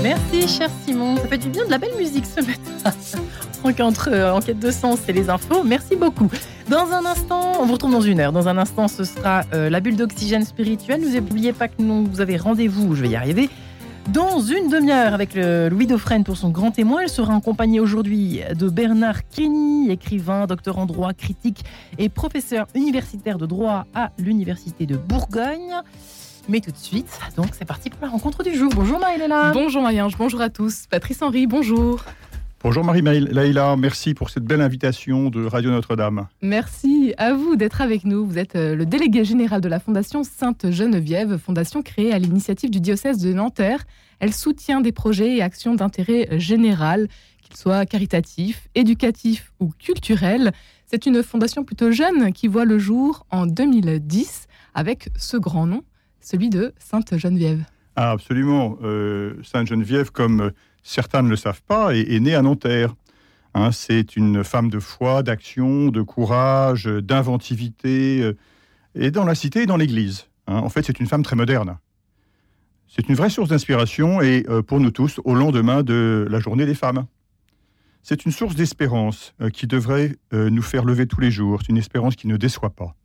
Merci, cher Simon. Ça fait du bien de la belle musique ce matin. Entre euh, enquête de sens et les infos, merci beaucoup. Dans un instant, on vous retrouve dans une heure. Dans un instant, ce sera euh, la bulle d'oxygène spirituel. N'oubliez pas que nous, vous avez rendez-vous, je vais y arriver, dans une demi-heure avec le Louis Dauphren pour son grand témoin. Elle sera accompagnée aujourd'hui de Bernard Kenny, écrivain, docteur en droit, critique et professeur universitaire de droit à l'Université de Bourgogne. Mais tout de suite, donc c'est parti pour la rencontre du jour. Bonjour Maëlle. Bonjour Marie-Ange, bonjour à tous. Patrice Henry, bonjour. Bonjour Marie-Laïla, merci pour cette belle invitation de Radio Notre-Dame. Merci à vous d'être avec nous. Vous êtes euh, le délégué général de la Fondation Sainte-Geneviève, fondation créée à l'initiative du diocèse de Nanterre. Elle soutient des projets et actions d'intérêt général, qu'ils soient caritatifs, éducatifs ou culturels. C'est une fondation plutôt jeune qui voit le jour en 2010 avec ce grand nom, celui de Sainte-Geneviève. Ah, absolument. Euh, Sainte-Geneviève, comme euh, certains ne le savent pas, est, née à Nanterre. Hein, c'est une femme de foi, d'action, de courage, d'inventivité, euh, et dans la cité et dans l'Église. Hein. En fait, c'est une femme très moderne. C'est une vraie source d'inspiration, et pour nous tous, au lendemain de la journée des femmes. C'est une source d'espérance qui devrait nous faire lever tous les jours. C'est une espérance qui ne déçoit pas.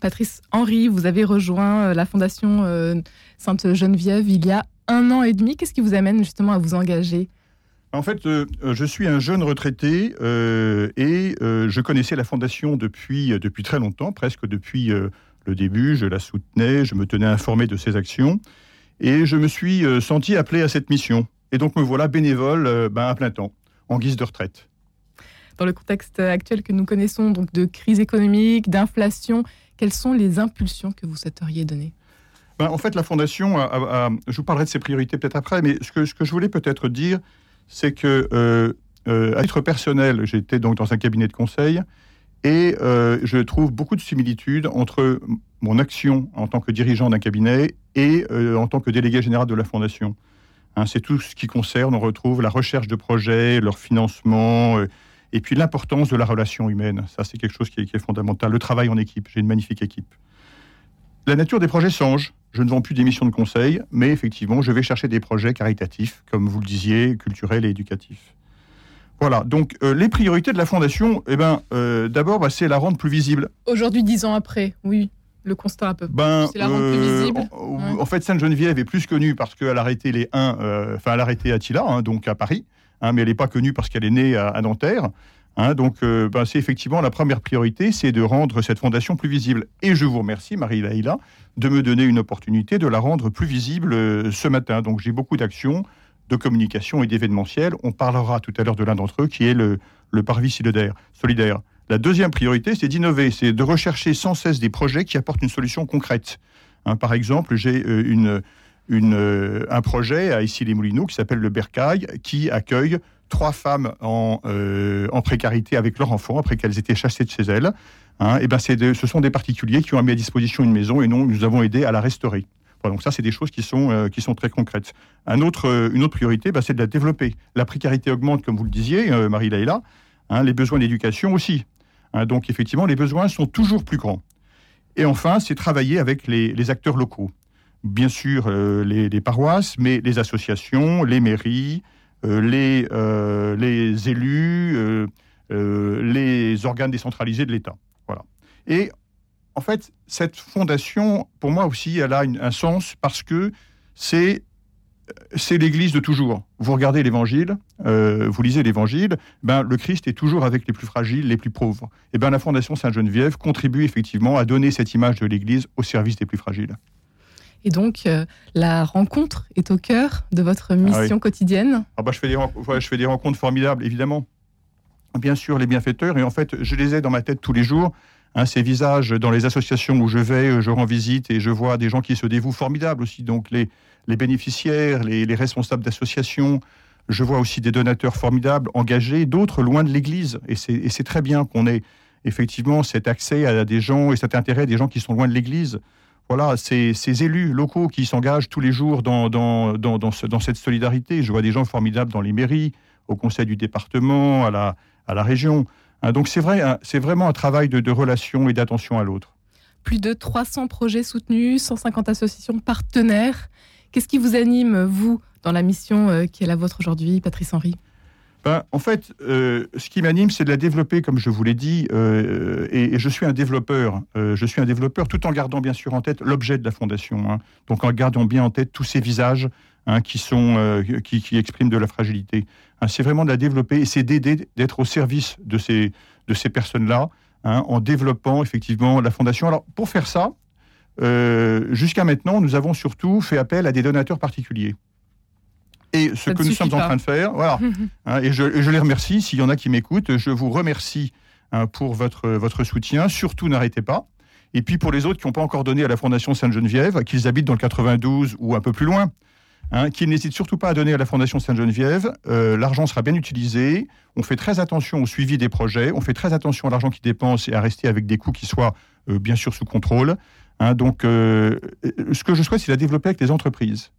Patrice Henry, vous avez rejoint euh, la Fondation euh, Sainte-Geneviève il y a un an et demi. Qu'est-ce qui vous amène justement à vous engager? En fait, euh, je suis un jeune retraité et je connaissais la fondation depuis, depuis très longtemps, presque depuis le début. Je la soutenais, je me tenais informé de ses actions et je me suis senti appelé à cette mission. Et donc me voilà bénévole ben, à plein temps, en guise de retraite. Dans le contexte actuel que nous connaissons, donc de crise économique, d'inflation, quelles sont les impulsions que vous souhaiteriez donner ben, En fait, la Fondation, je vous parlerai de ses priorités peut-être après, mais ce que, je voulais peut-être dire, c'est que, euh, euh, titre personnel, j'étais donc dans un cabinet de conseil et euh, je trouve beaucoup de similitudes entre mon action en tant que dirigeant d'un cabinet et en tant que délégué général de la Fondation. Hein, c'est tout ce qui concerne, on retrouve la recherche de projets, leur financement et puis l'importance de la relation humaine, ça c'est quelque chose qui est, fondamental. Le travail en équipe, j'ai une magnifique équipe. La nature des projets change. Je ne vends plus des missions de conseil, mais effectivement, je vais chercher des projets caritatifs, comme vous le disiez, culturels et éducatifs. Voilà, donc euh, les priorités de la Fondation, eh ben, euh, d'abord, bah, c'est la rendre plus visible. Aujourd'hui, dix ans après, oui, le constat un peu. Ben, c'est la rendre plus euh, visible. En, fait, Sainte-Geneviève est plus connue parce qu'elle a arrêté les 1, enfin, elle a arrêté Attila, hein, donc à Paris. Hein, mais elle n'est pas connue parce qu'elle est née à, Nanterre. Hein, donc, euh, ben, c'est effectivement la première priorité, c'est de rendre cette fondation plus visible. Et je vous remercie, Marie Laïla, de me donner une opportunité de la rendre plus visible euh, ce matin. Donc, j'ai beaucoup d'actions de communication et d'événementiel. On parlera tout à l'heure de l'un d'entre eux, qui est le, parvis solidaire. solidaire. La deuxième priorité, c'est d'innover, c'est de rechercher sans cesse des projets qui apportent une solution concrète. Hein, par exemple, j'ai euh, une, euh, un projet à Issy-les-Moulineaux qui s'appelle le Bercail, qui accueille trois femmes en, euh, précarité avec leurs enfants après qu'elles étaient chassées de chez elles. Hein, et ben ce sont des particuliers qui ont mis à disposition une maison et nous avons aidé à la restaurer. donc ça, c'est des choses qui sont, euh, très concrètes. Une autre priorité, ben, c'est de la développer. La précarité augmente, comme vous le disiez, Marie-Laïla. Hein, les besoins d'éducation aussi. Hein, donc effectivement, les besoins sont toujours plus grands. Et enfin, c'est travailler avec les acteurs locaux bien sûr euh, les, paroisses, mais les associations, les mairies, euh, les, euh, les élus, les organes décentralisés de l'État. Voilà. Et en fait, cette fondation, pour moi aussi, elle a un sens parce que c'est c'est l'Église de toujours. Vous regardez l'Évangile, vous lisez l'Évangile, ben le Christ est toujours avec les plus fragiles, les plus pauvres. Et ben la Fondation Sainte-Geneviève contribue effectivement à donner cette image de l'Église au service des plus fragiles. Et donc, euh, la rencontre est au cœur de votre ah mission quotidienne. Ah bah, je, fais des je fais des rencontres formidables, évidemment. Bien sûr, les bienfaiteurs, et en fait, je les ai dans ma tête tous les jours. Hein, ces visages dans les associations où je vais, euh, je rends visite et je vois des gens qui se dévouent formidables aussi. Donc, les, les bénéficiaires, les, les responsables d'associations, je vois aussi des donateurs formidables, engagés, d'autres loin de l'Église. Et c'est très bien qu'on ait effectivement cet accès à des gens et cet intérêt des gens qui sont loin de l'Église voilà, ces, élus locaux qui s'engagent tous les jours dans, cette solidarité. Je vois des gens formidables dans les mairies, au conseil du département, à la, région. Hein, donc c'est vrai, hein, vraiment un travail de, de relation et d'attention à l'autre. Plus de 300 projets soutenus, 150 associations partenaires. Qu'est-ce qui vous anime, vous, dans la mission qui est la vôtre aujourd'hui, Patrice Henry? Ben, en fait, euh, ce qui m'anime, c'est de la développer, comme je vous l'ai dit, euh, et, je suis un développeur. Euh, je suis un développeur tout en gardant bien sûr en tête l'objet de la fondation. Hein. donc en gardant bien en tête tous ces visages hein, qui, sont, qui, expriment de la fragilité. Hein, c'est vraiment de la développer et c'est d'aider, d'être au service de ces, de ces personnes-là, en développant effectivement la fondation. Alors pour faire ça, jusqu'à maintenant, nous avons surtout fait appel à des donateurs particuliers. Et ce que nous sommes en train de faire, voilà. Hein, et, je, les remercie. S'il y en a qui m'écoutent, je vous remercie hein, pour votre, votre soutien. Surtout, n'arrêtez pas. Et puis pour les autres qui n'ont pas encore donné à la Fondation Sainte-Geneviève, qu'ils habitent dans le 92 ou un peu plus loin, hein, qu'ils n'hésitent surtout pas à donner à la Fondation Sainte-Geneviève. Euh, l'argent sera bien utilisé. On fait très attention au suivi des projets. On fait très attention à l'argent qui dépense et à rester avec des coûts qui soient euh, bien sûr sous contrôle. donc, euh, ce que je souhaite, c'est la développer avec les entreprises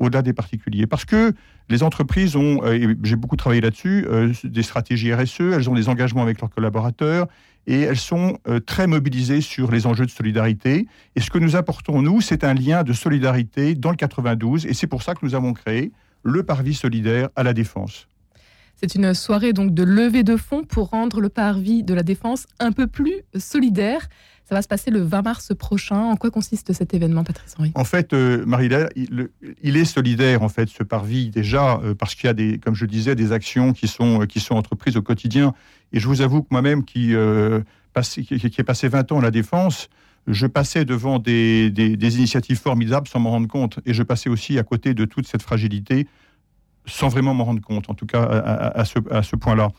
au-delà des particuliers. Parce que les entreprises ont, euh, j'ai beaucoup travaillé là-dessus, euh, des stratégies RSE, elles ont des engagements avec leurs collaborateurs et elles sont euh, très mobilisées sur les enjeux de solidarité. Et ce que nous apportons, nous, c'est un lien de solidarité dans le 92 et c'est pour ça que nous avons créé le Parvis solidaire à la Défense. C'est une soirée donc de levée de fonds pour rendre le parvis de la Défense un peu plus solidaire. Ça va se passer le 20 mars prochain. En quoi consiste cet événement, Patrice Henry? En fait, euh, marie il, est solidaire, en fait, ce parvis, déjà, euh, parce qu'il y a, des, comme je disais, des actions qui sont, euh, qui sont entreprises au quotidien. Et je vous avoue que moi-même, qui, euh, qui, ai passé 20 ans à la Défense, je passais devant des, des, initiatives formidables sans m'en rendre compte. Et je passais aussi à côté de toute cette fragilité sans vraiment m'en rendre compte, en tout cas à, ce, point-là.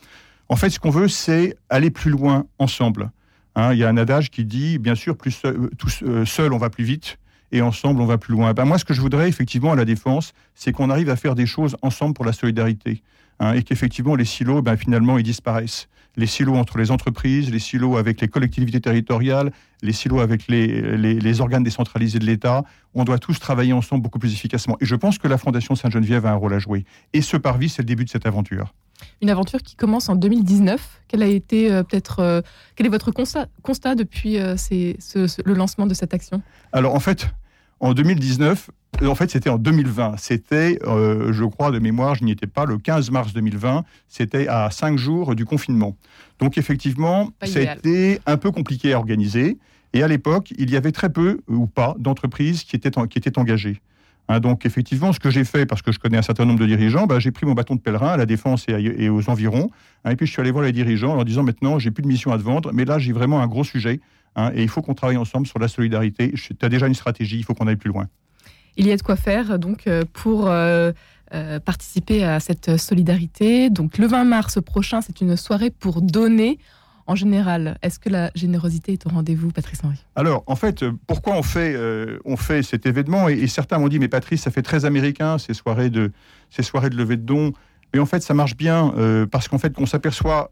En fait, ce qu'on veut, c'est aller plus loin ensemble. Hein, il y a un adage qui dit, bien sûr, plus euh, euh, seul on va plus vite et ensemble on va plus loin. Ben, moi, ce que je voudrais effectivement à la défense, c'est qu'on arrive à faire des choses ensemble pour la solidarité. Hein, et qu'effectivement les silos, ben, finalement, ils disparaissent. Les silos entre les entreprises, les silos avec les collectivités territoriales, les silos avec les, les, les organes décentralisés de l'État, on doit tous travailler ensemble beaucoup plus efficacement. Et je pense que la Fondation Sainte-Geneviève a un rôle à jouer. Et ce parvis, c'est le début de cette aventure. Une aventure qui commence en 2019. Quel a été euh, peut-être euh, quel est votre constat, constat depuis euh, le lancement de cette action? Alors en fait, en 2019, en fait c'était en 2020. C'était, je crois de mémoire, je n'y étais pas, le 15 mars 2020. C'était à cinq jours du confinement. Donc effectivement, c'était un peu compliqué à organiser. Et à l'époque, il y avait très peu ou pas d'entreprises qui étaient, qui étaient engagées. Hein, donc effectivement, ce que j'ai fait, parce que je connais un certain nombre de dirigeants, bah, j'ai pris mon bâton de pèlerin à la défense et, aux environs, hein, et puis je suis allé voir les dirigeants en leur disant maintenant, j'ai plus de mission à te vendre, mais là j'ai vraiment un gros sujet, hein, et il faut qu'on travaille ensemble sur la solidarité. Tu as déjà une stratégie, il faut qu'on aille plus loin. Il y a de quoi faire donc euh, pour euh, euh, participer à cette solidarité. Donc le 20 mars prochain, c'est une soirée pour donner en général, est-ce que la générosité est au rendez-vous, Patrice Henry? Alors, en fait, pourquoi on fait, euh, on fait cet événement? Et, certains m'ont dit, mais Patrice, ça fait très américain, ces soirées de, ces soirées de levée de dons. Mais en fait, ça marche bien parce qu'en fait, qu'on s'aperçoit,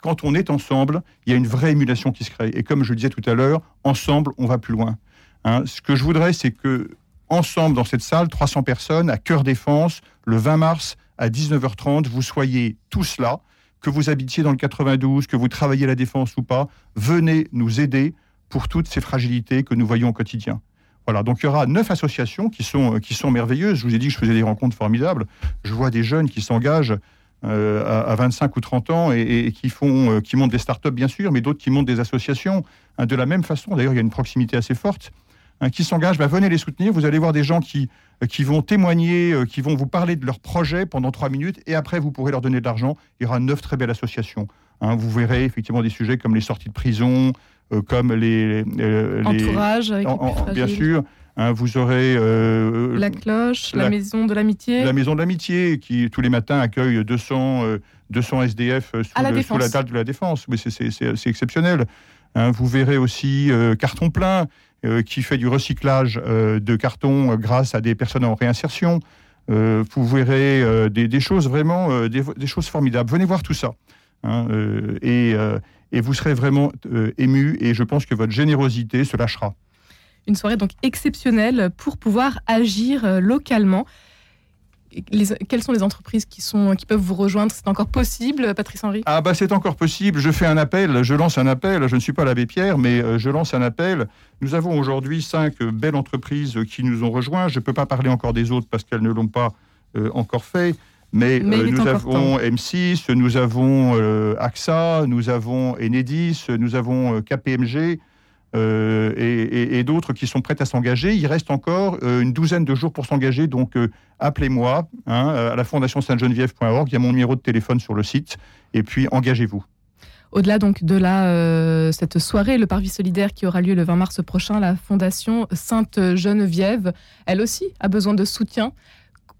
quand on est ensemble, il y a une vraie émulation qui se crée. Et comme je le disais tout à l'heure, ensemble, on va plus loin. Hein. Ce que je voudrais, c'est que ensemble, dans cette salle, 300 personnes, à Cœur Défense, le 20 mars à 19h30, vous soyez tous là que vous habitiez dans le 92, que vous travaillez à la défense ou pas, venez nous aider pour toutes ces fragilités que nous voyons au quotidien. Voilà, donc il y aura neuf associations qui sont, qui sont merveilleuses. Je vous ai dit que je faisais des rencontres formidables. Je vois des jeunes qui s'engagent euh, à, 25 ou 30 ans et, qui, font, euh, qui montent des startups, bien sûr, mais d'autres qui montent des associations. Hein, de la même façon, d'ailleurs, il y a une proximité assez forte. Hein, qui s'engagent, bah, venez les soutenir. Vous allez voir des gens qui, euh, qui vont témoigner, euh, qui vont vous parler de leur projet pendant trois minutes, et après, vous pourrez leur donner de l'argent. Il y aura neuf très belles associations. Hein. vous verrez effectivement des sujets comme les sorties de prison, comme les, entourage avec bien sûr. Hein, vous aurez la cloche, la, maison de l'amitié. La maison de l'amitié qui tous les matins accueille 200, 200 SDF sous, la, sous la dalle de la défense. Mais c'est exceptionnel. vous verrez aussi Carton plein euh, qui fait du recyclage euh, de carton euh, grâce à des personnes en réinsertion. vous verrez des, choses vraiment, des, choses formidables. Venez voir tout ça. Hein, et, et, vous serez vraiment ému et je pense que votre générosité se lâchera. Une soirée donc exceptionnelle pour pouvoir agir localement. quelles sont les entreprises qui, sont, qui peuvent vous rejoindre? C'est encore possible, Patrice Henry? Ah bah c'est encore possible. Je fais un appel, je lance un appel. Je ne suis pas l'abbé Pierre, mais euh, je lance un appel. Nous avons aujourd'hui cinq belles entreprises qui nous ont rejoints. Je ne peux pas parler encore des autres parce qu'elles ne l'ont pas euh, encore fait. Mais, nous avons M6, nous avons AXA, nous avons Enedis, nous avons KPMG, euh, et, d'autres qui sont prêtes à s'engager. Il reste encore euh, une douzaine de jours pour s'engager, donc euh, appelez-moi hein, à la fondation sainte-geneviève.org, il y a mon numéro de téléphone sur le site, et puis engagez-vous. Au-delà donc de la, cette soirée, le Parvis solidaire qui aura lieu le 20 mars prochain, la Fondation Sainte-Geneviève, elle aussi a besoin de soutien.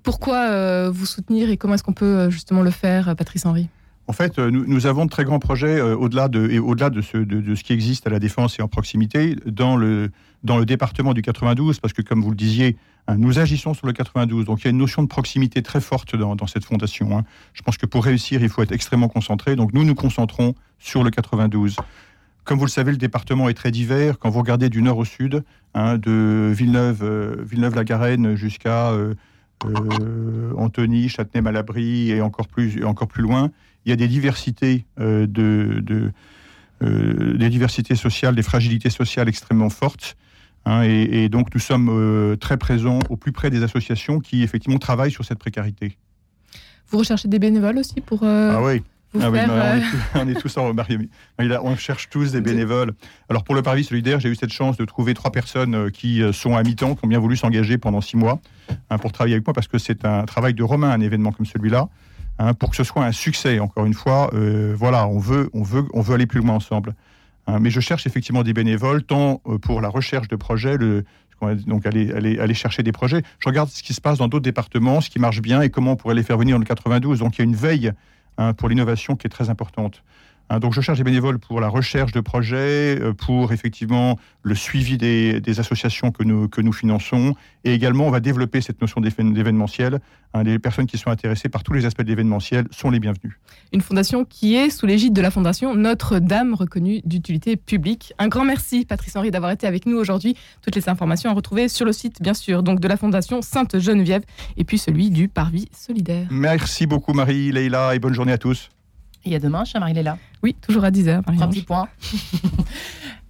Pourquoi vous soutenir et comment est-ce qu'on peut justement le faire, Patrice Henry? En fait, euh, nous, avons de très grands projets euh, au-delà de, ce, qui existe à la défense et en proximité dans le, département du 92, parce que comme vous le disiez, hein, nous agissons sur le 92. Donc il y a une notion de proximité très forte dans, cette fondation. Hein. Je pense que pour réussir, il faut être extrêmement concentré. Donc nous nous concentrons sur le 92. Comme vous le savez, le département est très divers. Quand vous regardez du nord au sud, hein, de euh, Villeneuve-la-Garenne jusqu'à Antony, Châtenay-Malabry et encore plus loin, il y a des diversités euh, de, euh, des diversités sociales, des fragilités sociales extrêmement fortes. Hein, et, donc nous sommes euh, très présents au plus près des associations qui effectivement travaillent sur cette précarité. Vous recherchez des bénévoles aussi pour ah oui. Ah on, est tous, en On cherche tous des bénévoles. Alors pour le Parvis solidaire, j'ai eu cette chance de trouver trois personnes qui sont à mi-temps, qui ont bien voulu s'engager pendant six mois hein, pour travailler avec moi parce que c'est un travail de Romain, un événement comme celui-là. Hein, pour que ce soit un succès. Encore une fois, euh, voilà, on veut, on veut, on veut aller plus loin ensemble. Hein, mais je cherche effectivement des bénévoles, tant euh, pour la recherche de projets, donc aller, aller, aller chercher des projets. Je regarde ce qui se passe dans d'autres départements, ce qui marche bien et comment on pourrait les faire venir dans le 92. Donc il y a une veille hein, pour l'innovation qui est très importante. Hein, donc je cherche des bénévoles pour la recherche de projets, euh, pour effectivement le suivi des, associations que nous, que nous finançons. Et également, on va développer cette notion d'événementiel. Hein, les personnes qui sont intéressées par tous les aspects de l'événementiel sont les bienvenues. Une fondation qui est sous l'égide de la fondation Notre-Dame, reconnue d'utilité publique. Un grand merci, Patrice Henry, d'avoir été avec nous aujourd'hui. Toutes les informations à retrouver sur le site, bien sûr, donc de la fondation Sainte-Geneviève et puis celui du Parvis Solidaire. Merci beaucoup, Marie, Leïla, et bonne journée à tous. Et à demain, chère Marie-Léla. Oui, toujours à 10h. Trois petits points.